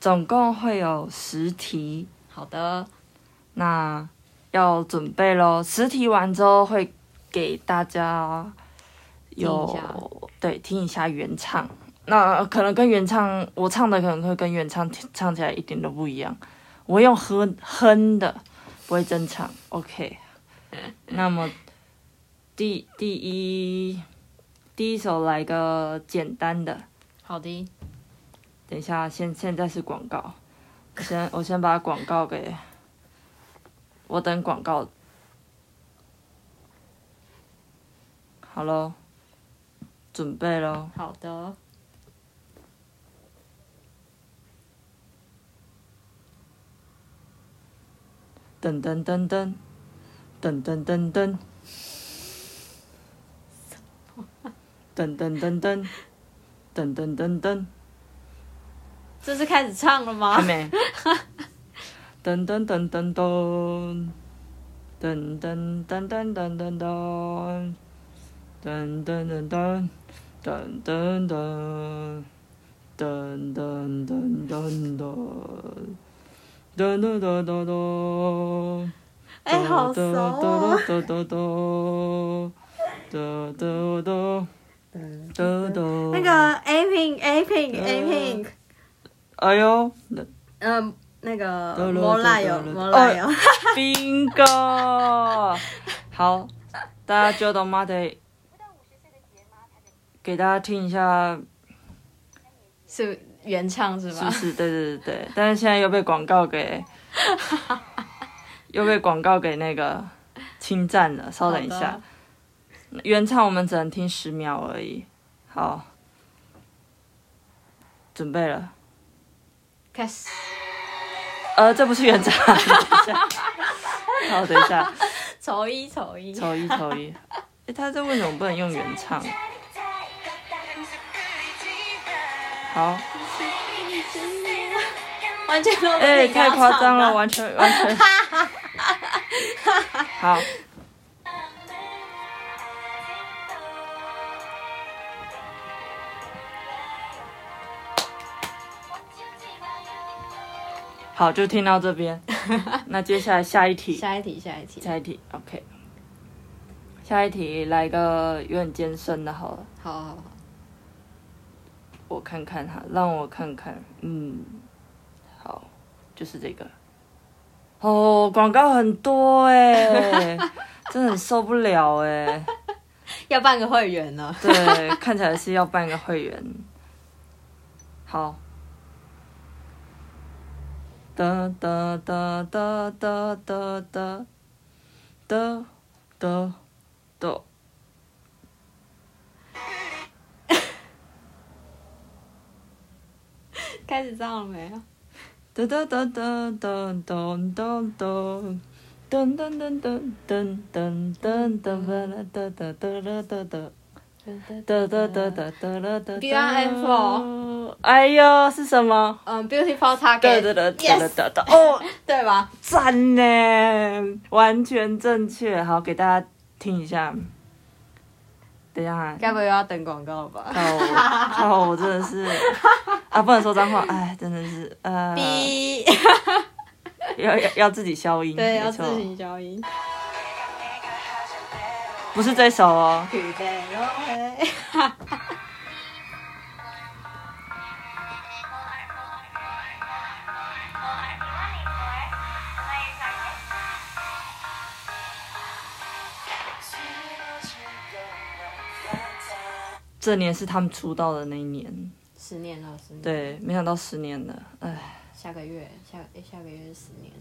总共会有十题，好的，那要准备喽。十题完之后会给大家有对听一下原唱，那可能跟原唱我唱的可能会跟原唱唱起来一点都不一样，我用哼哼的，不会真唱。OK，那么第第一第一首来个简单的。好的，等一下，现现在是广告，我先我先把广告给，我等广告。好喽，准备喽。好的，噔噔噔噔，噔噔噔噔，噔噔噔噔，噔噔噔噔，这是开始唱了吗还？没。噔噔噔噔噔，噔噔噔噔噔噔噔，噔噔噔噔，噔噔噔，噔噔噔噔噔，噔噔噔噔噔。哎、好熟哦！哒哒哒哒哒哒哒哒。那个 A Pink A Pink A Pink，哎呦嗯，那个摩拉有得了摩拉有，，bingo！好，大家就懂吗？得给大家听一下，是原唱是吧？是是？对对对对。但是现在又被广告给，又被广告给那个侵占了。稍等一下，原唱我们只能听十秒而已。好，准备了。开始。呃，这不是原唱。好，等一下，丑一丑一，丑一丑一。哎，他这为什么不能用原唱？好，完全都哎、太夸张了，的完全完全。好，好，就听到这边。那接下来下一题，下一题，下一题，下一题，OK。下一题来个有点艰深的，好了，好好好，我看看哈，让我看看，嗯，好，就是这个。哦，广告很多哎，真的很受不了哎。要办个会员呢。对，看起来是要办个会员。好。哒哒哒哒哒哒哒哒哒哒。开始唱了没有？哒哒哒哒哒哒哒哒。噔噔噔噔噔噔噔噔哒哒哒哒哒哒哒啦哒。Beautiful 哎呦，是什么？嗯，Beautiful 哒 Target，哒哒哒 Yes 哒哒。哦，对吧？赞呢，完全正确。好，给大家听一下。等一下啊，该不会又要等广告吧？靠我，真的是 啊，不能说脏话，哎，真的是呃，哔，要要要自己消音，对，要自己消音。不是这首哦。这年是他们出道的那一年，十年了，十年。，对，没想到十年了，哎，下个月，下诶下个月是十年。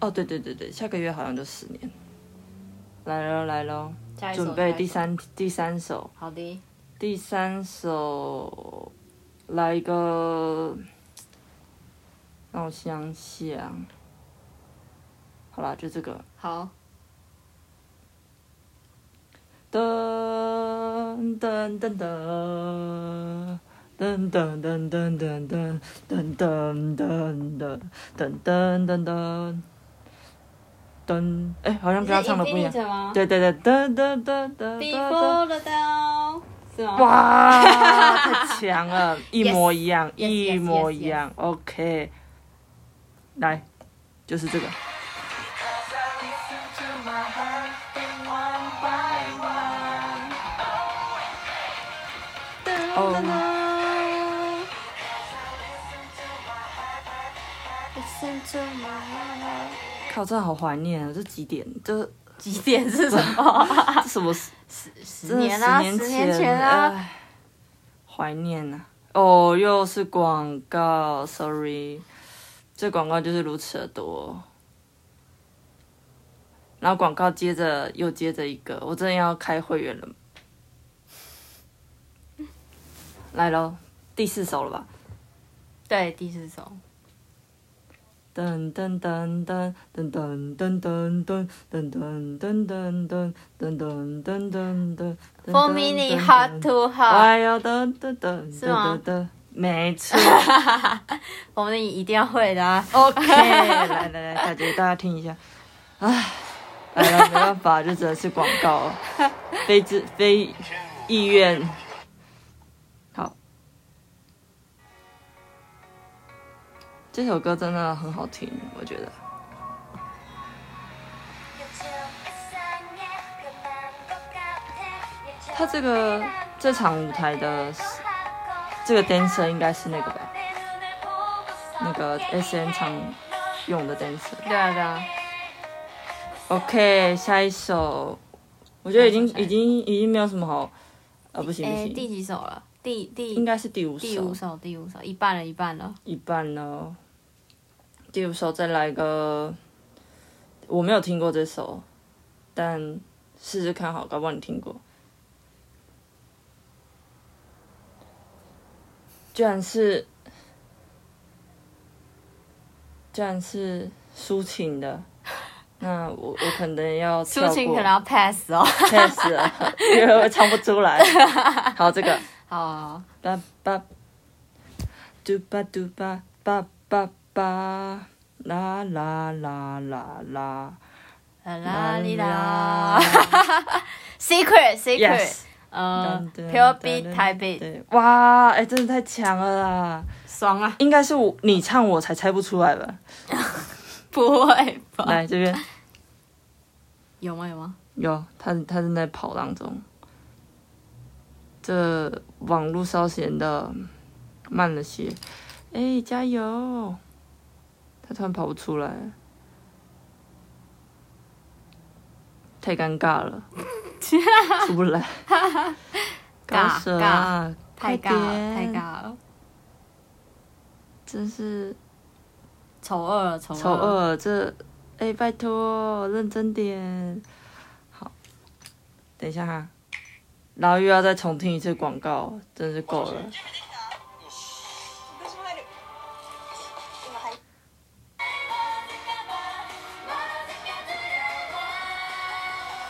哦，对对对对，下个月好像就十年。来喽来喽，准备第。三第三首，好的，第三首来一个，让我想想，好啦，就这个。好，噔噔噔噔噔噔噔噔噔噔噔噔噔噔噔噔噔噔噔，哎，好像跟他唱的不一样。对对对，噔噔噔噔噔。Before the dawn。是吗？哇，太强了，一模一样一模一样。OK，来，就是这个。哦，靠，真的好怀念啊！这几点？这 几点是什么？这什么十？十真的年啊，十十年前啊。哎怀念啊、哦，又是广告，sorry，这广告就是如此的多。然后广告接着又接着一个，我真的要开会员了。来喽，第四首了吧？对，第四首。噔噔噔噔噔噔噔噔噔噔噔噔噔噔噔噔噔噔噔。Four minute hot to 我 hot，要噔噔噔是吗噔噔，没错。我们一定要会的啊。OK，来来来，大家大家听一下。唉，来了，没办法，这只能是广告了，非自非意愿。这首歌真的很好听，我觉得。他这个这场舞台的这个 dancer 应该是那个吧？那个 S N 常用的 dancer。对啊，对啊。OK，下一首，我觉得已经已经已经没有什么好，呃，不行不哎，行，第几首了？第第应该是第五首，第五首，第五首，一半了，一半了。一半了。第五首再来个，我没有听过这首，但试试看好，搞不好你听过。居然是，居然是抒情的，那我我可能要跳抒情可能要 pass 哦。pass 了，因为我唱不出来。好，这个。好，叭叭，嘟吧嘟吧叭叭叭，啦啦啦啦啦啦啦哩啦。Secret Secret，，yes，呃，Pure Beat 噔台北，对，哇，哎、真的太强了啦！爽啊！应该是我你唱我才猜不出来吧？不会吧？来这边有吗？有吗？有，他他正在跑当中。这网络稍显的慢了些，哎、加油！他突然跑不出来，太尴尬了，出不来。高尬手啊，太快尬了，太点尬了。真是丑恶了，丑丑二，这哎、拜托认真点。好，等一下哈，然后又要再重听一次广告，真是够了。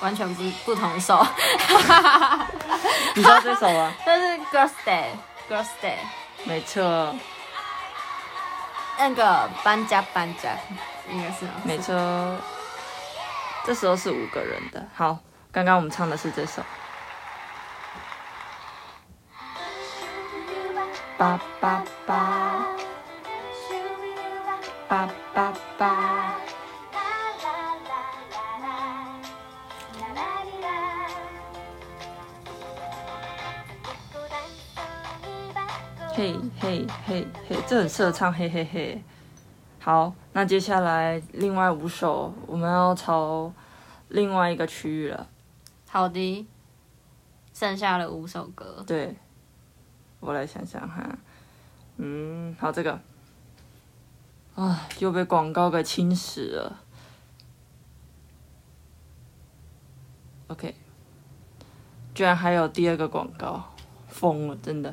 完全不不同首。你知道这首吗？这是 Girls Day，Girls Day，没错，那个搬家搬家，应该是吗没错。这时候是五个人的。好，刚刚我们唱的是这首。叭叭叭，叭叭叭。嘿嘿嘿嘿，这很适合唱嘿嘿嘿。好，那接下来另外五首，我们要朝另外一个区域了。好的，剩下了五首歌。对，我来想想哈，嗯，好，这个，啊，又被广告给侵蚀了。OK，居然还有第二个广告，疯了，真的。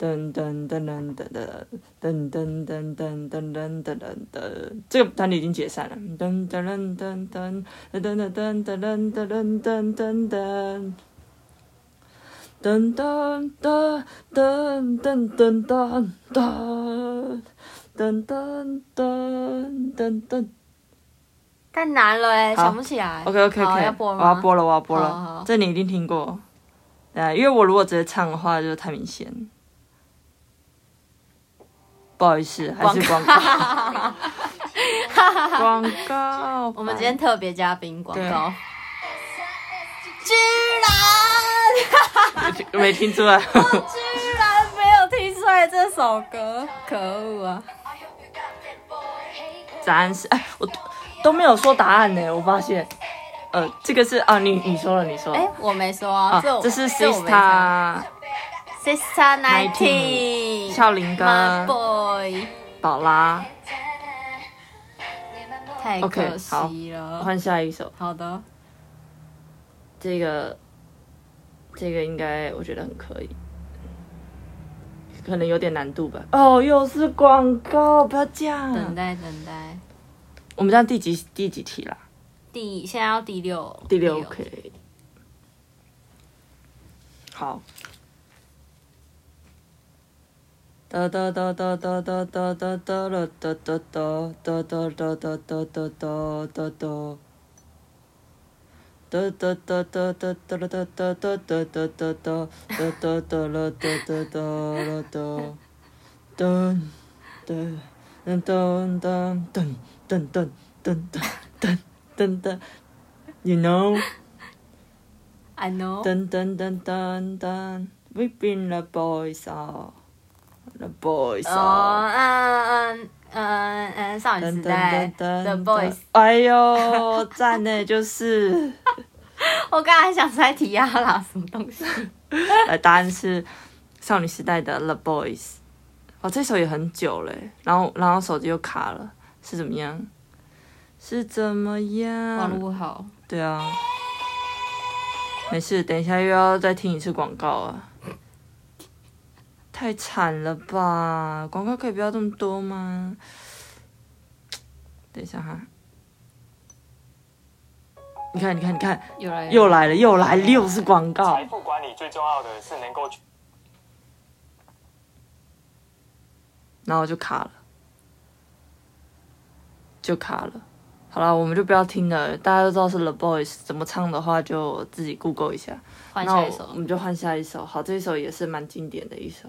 噔噔噔噔噔噔噔噔噔噔噔噔噔噔，这个团体已经解散了。噔噔噔噔噔噔噔噔噔噔噔噔噔噔噔。噔噔噔噔噔噔噔噔噔噔噔噔噔。太难了哎，好想不起来。OK OK 好 OK？我要播了，我要播好了好。这你一定听过，对啊，因为我如果直接唱的话，就太明显。不好意思，还是广告。广告。我们今天特别嘉宾广告。居然没听出来。居然没有听出来这首歌，可恶啊！答案是，哎，我都都没有说答案呢。我发现，呃，这个是啊，你你说了，你说了。哎，我没说啊，啊这，这是这我没唱 Sista Sister Nineteen，孝琳跟可以宝拉。太可惜了。换下一首，好的，这个这个应该我觉得很可以，可能有点难度吧。哦，又是广告，不要这样。等待等待。我们这样第几第几题啦？第现在要第六，第六 OK。好。哒哒哒哒哒哒哒哒哒啦哒哒哒哒哒哒哒哒哒哒哒哒。哒哒哒哒哒哒啦哒哒哒哒哒哒哒哒哒哒啦哒哒哒啦哒。噔噔噔噔噔噔噔噔噔噔噔噔，You know。I know。噔噔噔噔噔，We bring the boys out, the boys 哦，嗯嗯嗯嗯，少女时代噔噔 The Boys。哎呦，赞呢，就是。我刚才想猜提亚啦，什么东西？呃，答案是少女时代的 The Boys。哦，这首也很久嘞，然后然后手机又卡了，是怎么样？是怎么网样？络好，对啊，没事，等一下又要再听一次广告啊！太惨了吧，广告可以不要这么多吗？等一下哈，你看，你看，你看，又来又来了，又来了，又是广告财。富管理最重要的是能够去然后就卡了，就卡了。好了，我们就不要听了，大家都知道是 The Boys，怎么唱的话就自己 Google 一下。换下一首我。们就换下一首。好，这一首也是蛮经典的一首。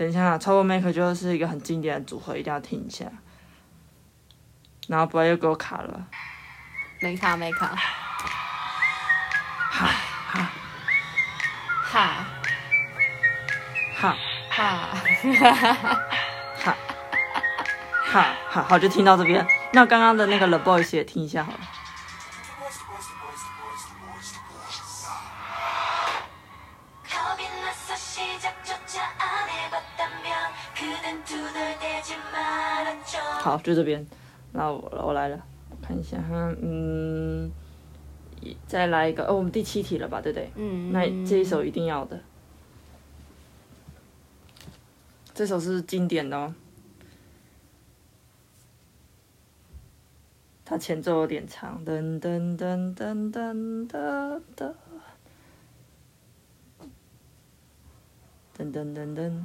等一下，Trouble Maker 就是一个很经典的组合，一定要听一下。然后不要又给我卡了，没卡没卡。哈哈哈哈哈，哈哈哈，好，就听到这边。那刚刚的那个 The Boys 也听一下好了。好，就这边。那我我来了，看一下哈，嗯，再来一个，哦，我们第七题了吧，对不对？嗯。那这一首一定要的，这首是经典的哦。它前奏有点长，噔噔噔噔噔噔噔噔噔噔噔。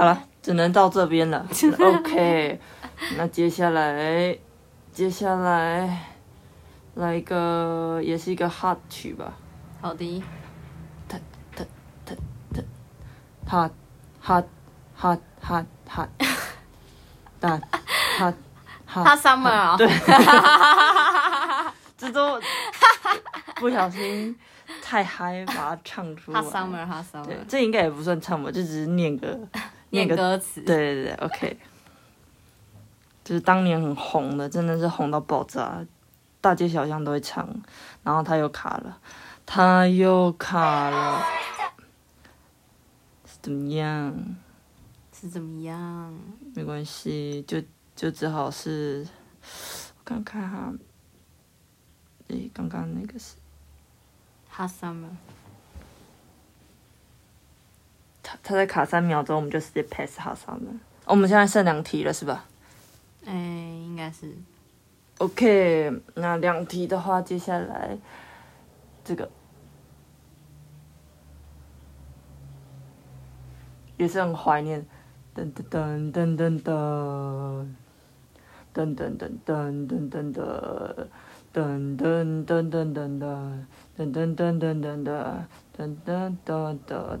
好了，只能到这边了。OK，那接下来，接下来来一个也是一个 hard 曲吧。好的。他他他他，hard hard hard hard hard，哒，hard，他 summer 啊？对。这都不小心太嗨，把它唱出。哈 summer 哈 summer。对，这应该也不算唱吧，就只是念歌。念歌词。对对对，OK。就是当年很红的，真的是红到爆炸，大街小巷都会唱。然后他又卡了，他又卡了，是怎么样？是怎么样？没关系，就就只好是，我看看哈，诶，刚刚那个是，哈 summer。他在卡三秒钟，我们就直接 pass 他上了。我们现在剩两题了，是吧？哎，应该是。OK，那两题的话，接下来这个也是很怀念。噔噔噔噔噔噔，噔噔噔噔噔噔噔，噔噔噔噔噔噔，噔噔噔噔噔，噔噔噔噔。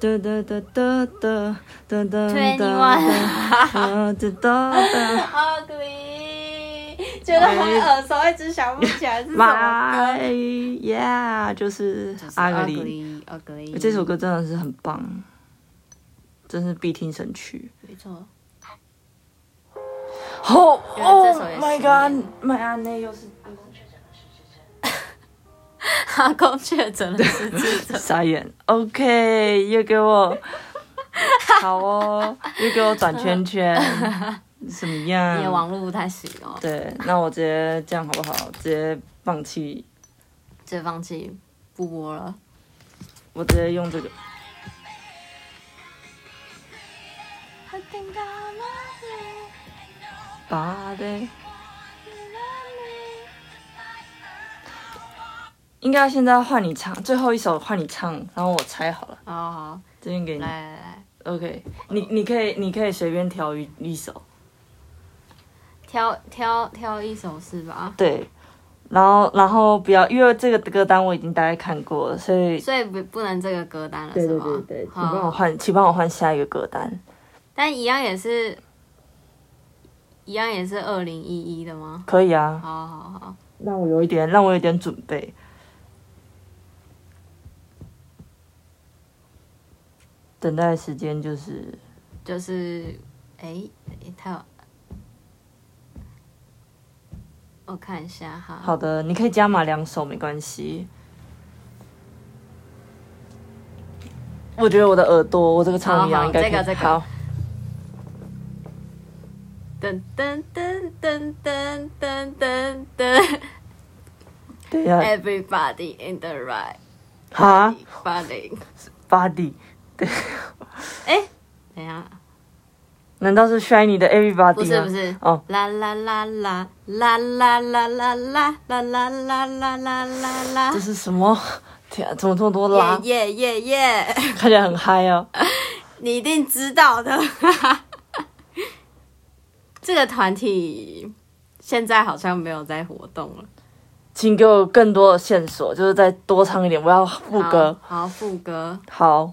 哒哒哒哒哒哒哒哒哒哒哒哒觉得很耳熟，一直想不起来是什么歌。Yeah，就是《阿格里》。阿这首歌真的是很棒，真是必听神曲。没错。Oh my 阿内又是。阿公却真的是傻眼。Ok 又给我 好哦又给我转圈圈。什么样？你的网络不太行哦。对那我直接这样好不好？直接放弃。直接放弃不播了。我直接用这个。应该现在换你唱最后一首换你唱然后我猜好了。好好。这边给你。来来来 ok 你你可以你可以随便挑一一首。挑挑挑一首是吧？对然后然后不要因为这个歌单我已经大概看过了所以所以不不能这个歌单了是吗？对请帮我换请帮我换下一个歌单。但一样也是一样也是二零一一的吗？可以啊。好好好。那我有一点让我有点准备。等待时间就是就是哎哎，他有，我看一下哈。好的，你可以加码两首没关系。我觉得我的耳朵，我这个唱一好好样应该可以这个这个好。噔噔噔噔噔噔噔噔等一下，，Everybody in the right 哈 body。，Body，哎，等一下，难道是 Shiny 的 Everybody 吗？不是不是，哦，啦啦啦啦啦啦啦啦啦啦啦啦啦啦啦啦啦这，是什么？天啊，怎么这么多啦？耶耶耶耶！看起来很嗨哦。你一定知道的。这个团体现在好像没有在活动了。请给我更多的线索，就是再多唱一点，我要副歌。好，好副歌，好，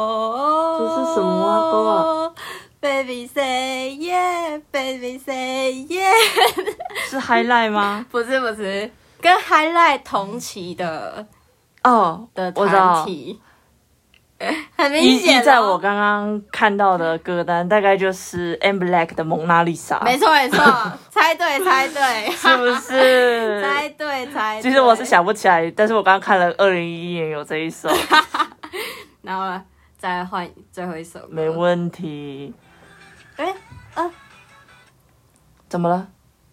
say yeah, baby say yeah，是 Highlight 吗？不是不是，跟 Highlight 同期的哦，的团。体，很明依显在我刚刚看到的歌单，大概就是 M Black 的蒙娜丽莎，没错没错，猜对猜对，是不是？猜对猜对。其实我是，想不起来，但是我刚刚看了二零一一年有这一首，然后再换最后一首歌，没问题。哎，怎么了？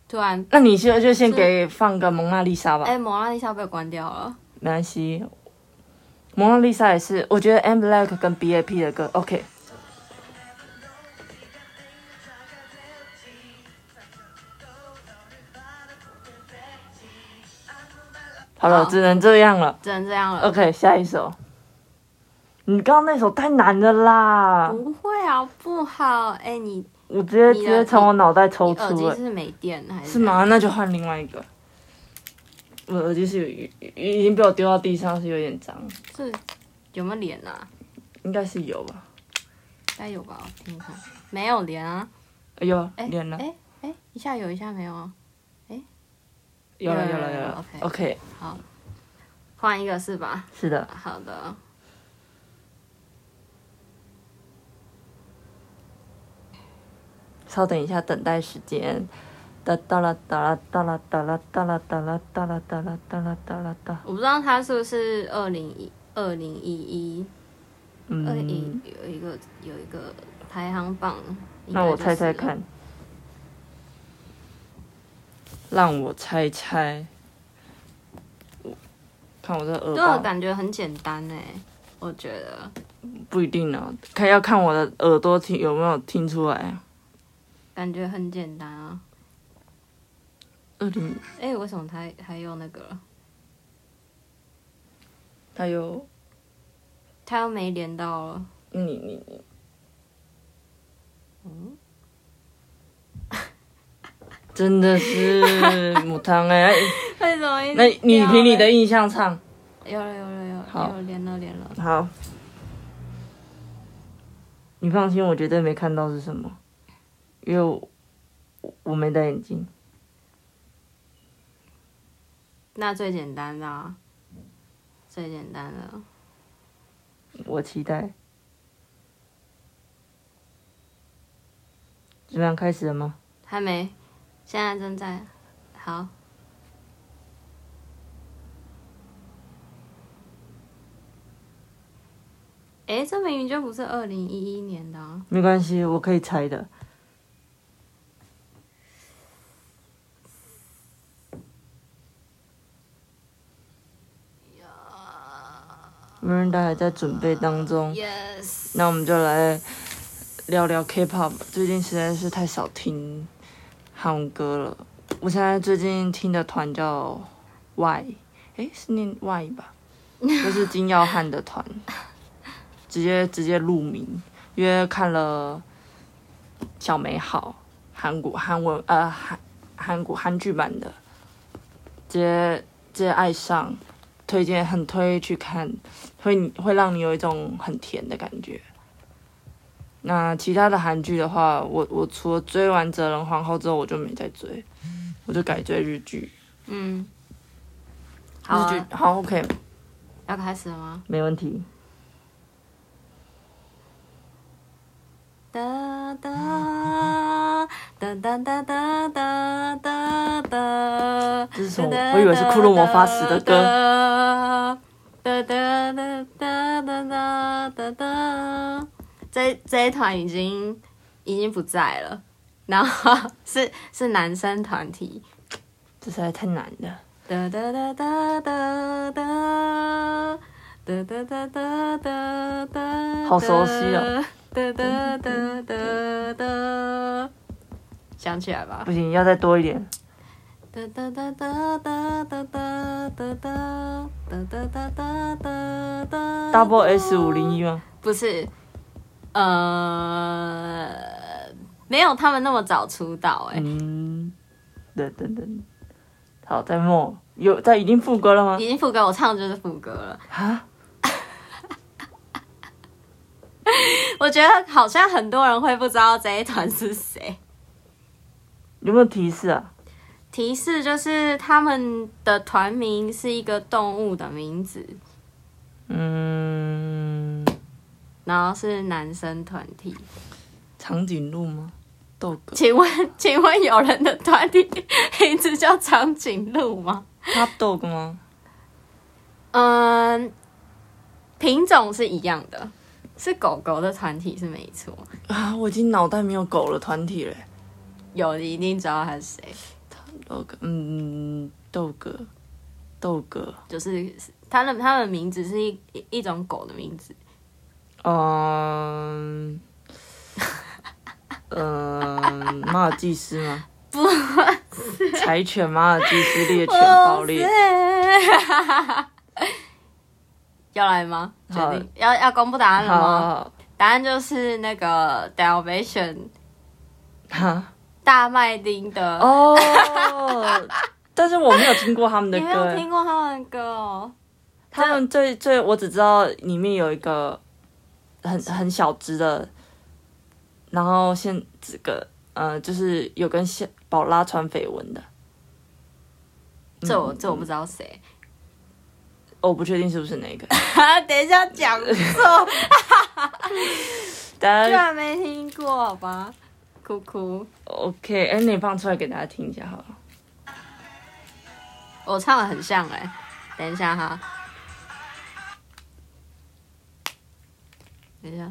突然，那你现在就先给放个蒙娜丽莎吧，哎，蒙娜丽莎被关掉了。没关系。蒙娜丽莎也是，我觉得 M Black 跟 B A P 的歌 OK。好了，好只能这样了。只能这样了。OK，下一首。你刚刚那首太难了啦！不会啊，不好。哎、你我直接直接从我脑袋抽出了，机是没电还是？是？吗？那就换另外一个。我的耳机是有已已经被我丢到地上，是有点脏，是有没有连啊？应该是有吧？应该有吧，我听听看。没有连啊。哎呦，哎、连了，哎哎，一下有，一下没有啊。有了有有有有了有了。OK OK，换一个是吧？是的，好的。稍等一下，等待时间。哒哒啦哒啦哒啦哒啦哒啦哒啦哒啦哒啦哒啦哒啦哒。我不知道他是不是二零一二零一一二一嗯，有一个有一个排行榜。应那我猜猜看。让我猜猜。我看我这耳对我感觉很简单哎，我觉得不一定呢，看要看我的耳朵听有没有听出来啊。感觉很简单啊。二零，哎、为什么他还有那个了？还有他又没连到了。你你你，真的是 母汤哎、为什么那你凭你的印象唱。有了有了有好了有连了连了。好，你放心，我绝对没看到是什么，因为我我没戴眼镜。那最简单的、啊，最简单的，我期待。怎么样？开始了吗？还没，现在正在。好，哎，这明明就不是二零一一年的、啊。没关系，我可以猜的。Miranda 还在准备当中。Yes，那我们就来聊聊 K-pop。最近实在是太少听韩文歌了。我现在最近听的团叫 Y，哎，是念 Y 吧？就是金耀汉的团，直接直接入名，因为看了小美好韩国韩文呃韩韩国韩剧版的，直接直接爱上，推荐很推去看，会会让你有一种很甜的感觉。那其他的韩剧的话，我我除了追完《哲人皇后》之后，我就没再追，我就改追日剧。嗯，好啊、日剧好 OK，要开始了吗？没问题。哒哒哒哒哒哒哒哒哒。这是什么？我以为是骷髅魔法使的歌。哒哒哒哒哒哒哒哒。这这一团已经已经不在了，然后是是男生团体。这实在太难了。哒哒哒哒哒哒。哒哒哒哒哒哒。好熟悉哦。哒哒哒哒哒。想起来吧。不行，要再多一点。哒哒哒哒哒哒哒哒哒哒哒哒哒哒哒。Double S 五零一吗？不是，呃，没有他们那么早出道哎、嗯，等等等，好，在默有在已经副歌了吗已？经副歌，我唱的就是副歌了。啊，我觉得好像很多人会不知道这一团是谁。有没有提示啊？提示就是他们的团名是一个动物的名字，嗯，然后是男生团体。长颈鹿吗？豆哥请问，请问有人的团体 名字叫长颈鹿吗？，Top Dog 吗？嗯，品种是一样的，是狗狗的团体是没错。啊，我已经脑袋没有狗了团体嘞。有你一定知道他是谁，豆哥，嗯，豆哥，豆哥，就是他的他的名字是一一一种狗的名字。嗯，嗯，马尔济斯吗？不是柴犬马尔济斯猎犬爆裂。要来吗？决定要要公布答案了吗？答案就是那个 Dalmatian 哈大麦丁的。哦，但是我没有听过他们的 你没有歌。听过他们的歌哦？他们最最，我只知道里面有一个很很小只的，然后现这个呃，就是有跟小宝拉传绯闻的，这我这我不知道谁。我不确定是不是那个。等一下讲错，大家居然没听过，好吧？哭哭，OK，哎、你放出来给大家听一下好了。我唱的很像哎、等一下哈，等一下，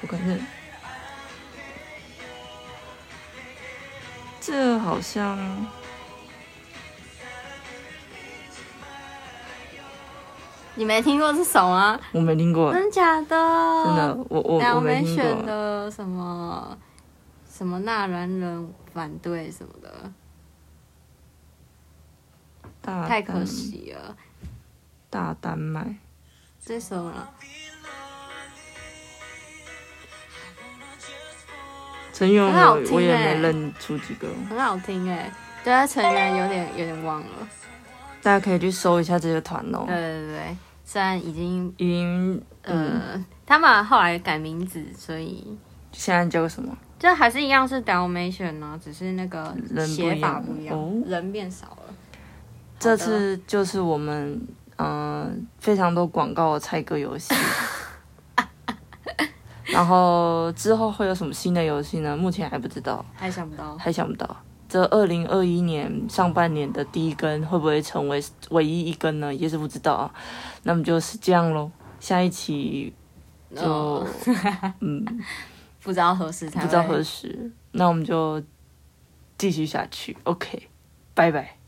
我感觉这好像你没听过这首吗？我没听过，真假的？真的，我我那我我没选。的什么什么那男人反对什么的，太可惜了。大丹麦，这首呢？成员很好听我我也欸没认出几个，很好听哎、对他成员有点有点忘了。大家可以去搜一下这个团哦。对对对，虽然已经已经嗯，呃，他们后来改名字，所以现在叫什么？这还是一样是 Dalmatian 呢，只是那个人不一写法样不一样，哦人变少了。这次就是我们嗯、呃非常多广告的猜歌游戏。然后之后会有什么新的游戏呢？目前还不知道，还想不到，还想不到。这二零二一年上半年的第一根会不会成为唯一一根呢？也是不知道啊。那么就是这样喽。下一期就、哦嗯 不知道何时才不知道何时，那我们就继续下去。OK，拜拜。